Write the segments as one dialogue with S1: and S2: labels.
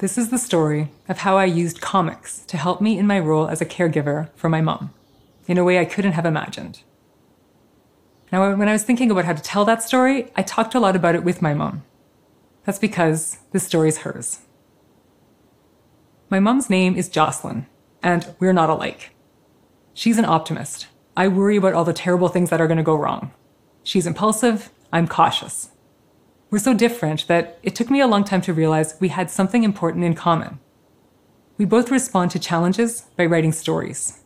S1: This is the story of how I used comics to help me in my role as a caregiver for my mom in a way I couldn't have imagined. Now, when I was thinking about how to tell that story, I talked a lot about it with my mom. That's because this story is hers. My mom's name is Jocelyn, and we're not alike. She's an optimist. I worry about all the terrible things that are going to go wrong. She's impulsive, I'm cautious. We're so different that it took me a long time to realize we had something important in common. We both respond to challenges by writing stories.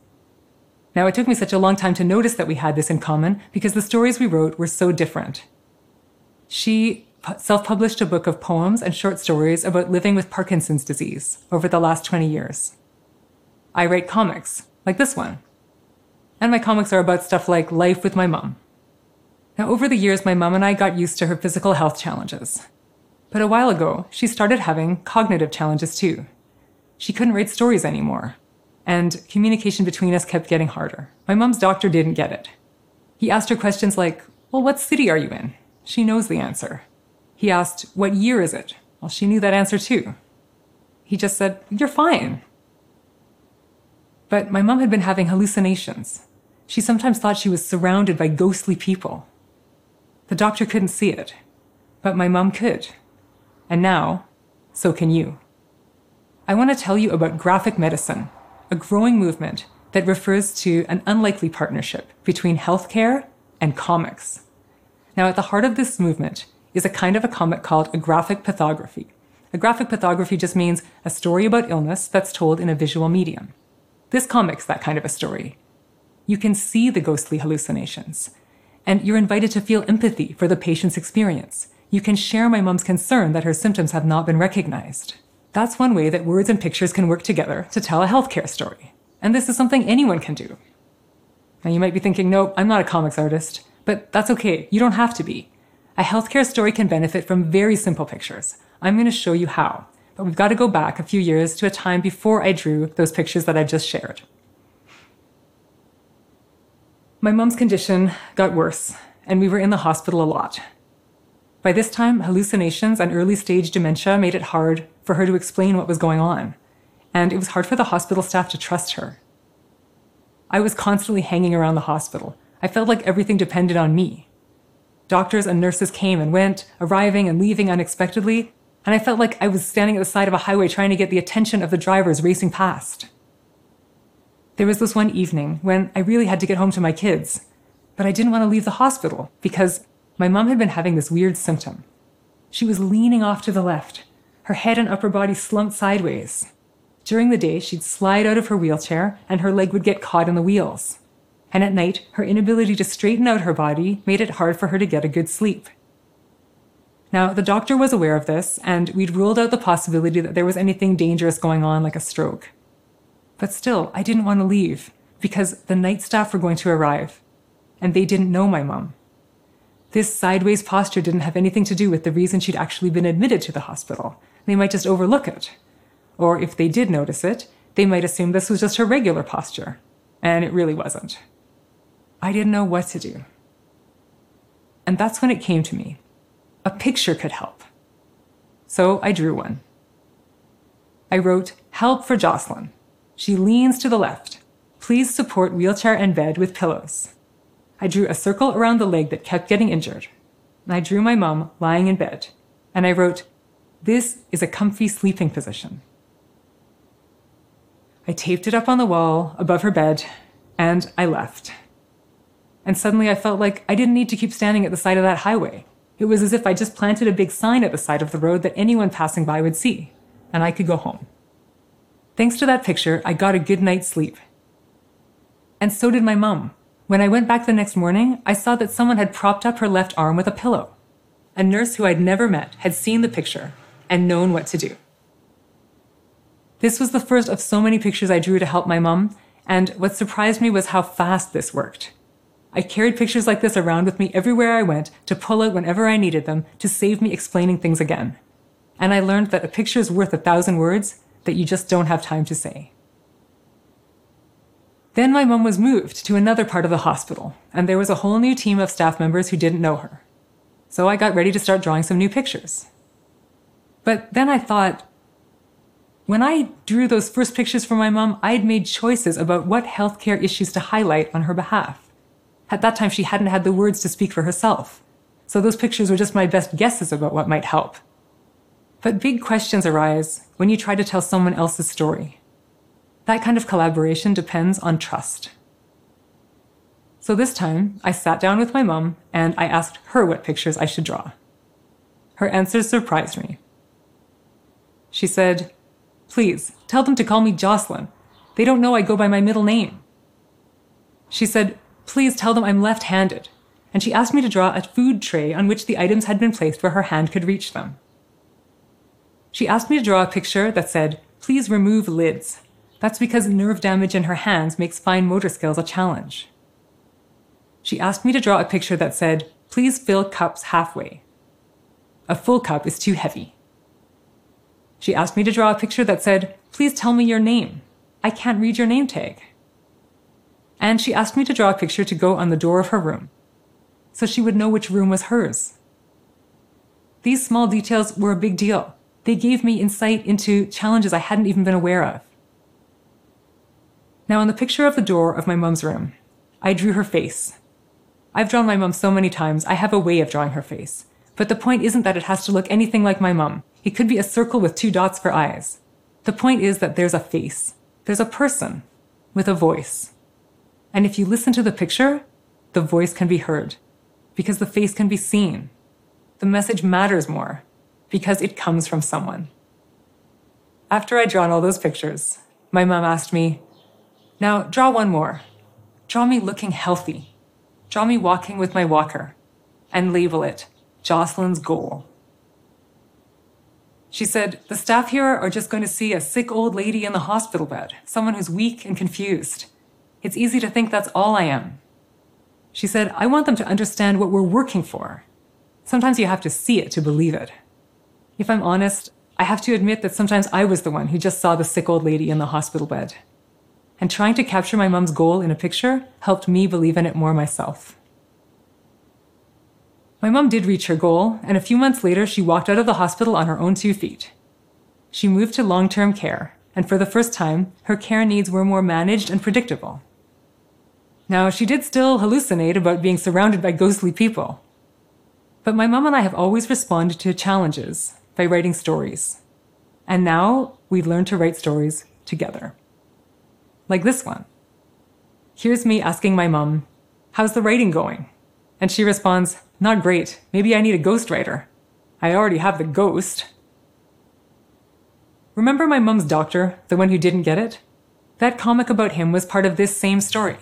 S1: Now, it took me such a long time to notice that we had this in common because the stories we wrote were so different. She self published a book of poems and short stories about living with Parkinson's disease over the last 20 years. I write comics, like this one. And my comics are about stuff like life with my mom. Now, over the years, my mom and I got used to her physical health challenges. But a while ago, she started having cognitive challenges too. She couldn't write stories anymore, and communication between us kept getting harder. My mom's doctor didn't get it. He asked her questions like, Well, what city are you in? She knows the answer. He asked, What year is it? Well, she knew that answer too. He just said, You're fine. But my mom had been having hallucinations. She sometimes thought she was surrounded by ghostly people. The doctor couldn't see it, but my mom could. And now, so can you. I want to tell you about graphic medicine, a growing movement that refers to an unlikely partnership between healthcare and comics. Now, at the heart of this movement is a kind of a comic called a graphic pathography. A graphic pathography just means a story about illness that's told in a visual medium. This comic's that kind of a story. You can see the ghostly hallucinations, and you're invited to feel empathy for the patient's experience. You can share my mom's concern that her symptoms have not been recognized. That's one way that words and pictures can work together to tell a healthcare story. And this is something anyone can do. Now, you might be thinking, nope, I'm not a comics artist, but that's okay. You don't have to be. A healthcare story can benefit from very simple pictures. I'm going to show you how, but we've got to go back a few years to a time before I drew those pictures that I've just shared. My mom's condition got worse, and we were in the hospital a lot. By this time, hallucinations and early stage dementia made it hard for her to explain what was going on, and it was hard for the hospital staff to trust her. I was constantly hanging around the hospital. I felt like everything depended on me. Doctors and nurses came and went, arriving and leaving unexpectedly, and I felt like I was standing at the side of a highway trying to get the attention of the drivers racing past. There was this one evening when I really had to get home to my kids, but I didn't want to leave the hospital because my mom had been having this weird symptom. She was leaning off to the left, her head and upper body slumped sideways. During the day, she'd slide out of her wheelchair and her leg would get caught in the wheels and at night, her inability to straighten out her body made it hard for her to get a good sleep. Now, the doctor was aware of this, and we'd ruled out the possibility that there was anything dangerous going on, like a stroke. But still, I didn't want to leave because the night staff were going to arrive, and they didn't know my mom. This sideways posture didn't have anything to do with the reason she'd actually been admitted to the hospital. They might just overlook it. Or if they did notice it, they might assume this was just her regular posture. And it really wasn't. I didn't know what to do. And that's when it came to me. A picture could help. So I drew one. I wrote, Help for Jocelyn. She leans to the left. Please support wheelchair and bed with pillows. I drew a circle around the leg that kept getting injured. I drew my mom lying in bed. And I wrote, This is a comfy sleeping position. I taped it up on the wall above her bed, and I left. And suddenly I felt like I didn't need to keep standing at the side of that highway. It was as if I just planted a big sign at the side of the road that anyone passing by would see, and I could go home. Thanks to that picture, I got a good night's sleep. And so did my mom. When I went back the next morning, I saw that someone had propped up her left arm with a pillow. A nurse who I'd never met had seen the picture and known what to do. This was the first of so many pictures I drew to help my mom, and what surprised me was how fast this worked. I carried pictures like this around with me everywhere I went to pull out whenever I needed them to save me explaining things again. And I learned that a picture is worth a thousand words that you just don't have time to say. Then my mom was moved to another part of the hospital, and there was a whole new team of staff members who didn't know her. So I got ready to start drawing some new pictures. But then I thought, when I drew those first pictures for my mom, I'd made choices about what healthcare issues to highlight on her behalf. At that time, she hadn't had the words to speak for herself. So those pictures were just my best guesses about what might help. But big questions arise when you try to tell someone else's story. That kind of collaboration depends on trust. So this time, I sat down with my mom and I asked her what pictures I should draw. Her answers surprised me. She said, Please, tell them to call me Jocelyn. They don't know I go by my middle name. She said, Please tell them I'm left handed. And she asked me to draw a food tray on which the items had been placed where her hand could reach them. She asked me to draw a picture that said, Please remove lids. That's because nerve damage in her hands makes fine motor skills a challenge. She asked me to draw a picture that said, Please fill cups halfway. A full cup is too heavy. She asked me to draw a picture that said, Please tell me your name. I can't read your name tag. And she asked me to draw a picture to go on the door of her room, so she would know which room was hers. These small details were a big deal. They gave me insight into challenges I hadn't even been aware of. Now, on the picture of the door of my mum's room, I drew her face. I've drawn my mum so many times, I have a way of drawing her face. But the point isn't that it has to look anything like my mum. It could be a circle with two dots for eyes. The point is that there's a face. There's a person with a voice. And if you listen to the picture, the voice can be heard because the face can be seen. The message matters more because it comes from someone. After I'd drawn all those pictures, my mom asked me, Now draw one more. Draw me looking healthy. Draw me walking with my walker and label it Jocelyn's goal. She said, The staff here are just going to see a sick old lady in the hospital bed, someone who's weak and confused. It's easy to think that's all I am. She said, I want them to understand what we're working for. Sometimes you have to see it to believe it. If I'm honest, I have to admit that sometimes I was the one who just saw the sick old lady in the hospital bed. And trying to capture my mom's goal in a picture helped me believe in it more myself. My mom did reach her goal, and a few months later, she walked out of the hospital on her own two feet. She moved to long term care, and for the first time, her care needs were more managed and predictable. Now, she did still hallucinate about being surrounded by ghostly people. But my mom and I have always responded to challenges by writing stories. And now we've learned to write stories together. Like this one. Here's me asking my mom, How's the writing going? And she responds, not great. Maybe I need a ghostwriter. I already have the ghost. Remember my mum's doctor, the one who didn't get it? That comic about him was part of this same story.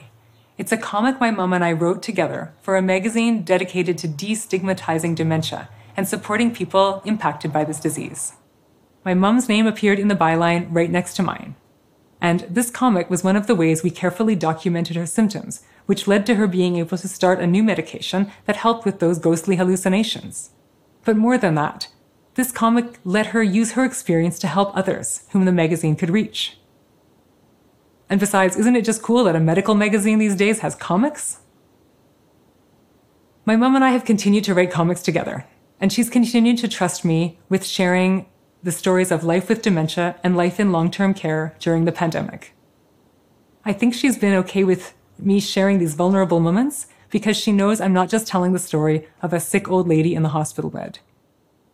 S1: It's a comic my mum and I wrote together for a magazine dedicated to destigmatizing dementia and supporting people impacted by this disease. My mom's name appeared in the byline right next to mine. And this comic was one of the ways we carefully documented her symptoms which led to her being able to start a new medication that helped with those ghostly hallucinations. But more than that, this comic let her use her experience to help others whom the magazine could reach. And besides, isn't it just cool that a medical magazine these days has comics? My mom and I have continued to write comics together, and she's continued to trust me with sharing the stories of life with dementia and life in long term care during the pandemic. I think she's been okay with me sharing these vulnerable moments because she knows I'm not just telling the story of a sick old lady in the hospital bed.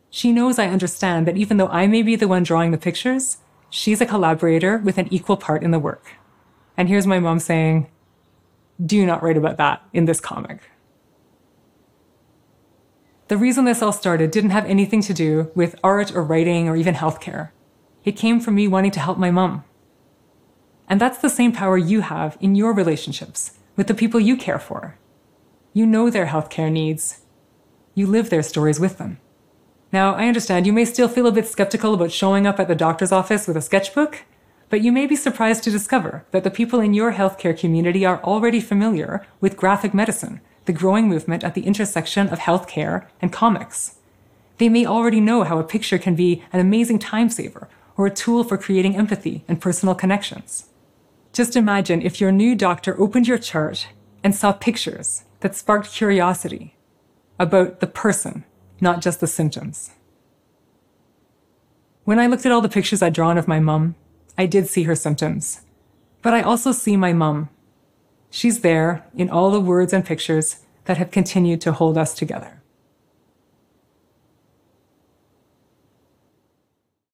S1: She knows I understand that even though I may be the one drawing the pictures, she's a collaborator with an equal part in the work. And here's my mom saying, Do not write about that in this comic. The reason this all started didn't have anything to do with art or writing or even healthcare. It came from me wanting to help my mom. And that's the same power you have in your relationships with the people you care for. You know their healthcare needs. You live their stories with them. Now, I understand you may still feel a bit skeptical about showing up at the doctor's office with a sketchbook, but you may be surprised to discover that the people in your healthcare community are already familiar with graphic medicine, the growing movement at the intersection of healthcare and comics. They may already know how a picture can be an amazing time saver or a tool for creating empathy and personal connections. Just imagine if your new doctor opened your chart and saw pictures that sparked curiosity about the person, not just the symptoms. When I looked at all the pictures I'd drawn of my mum, I did see her symptoms. But I also see my mum. She's there in all the words and pictures that have continued to hold us together.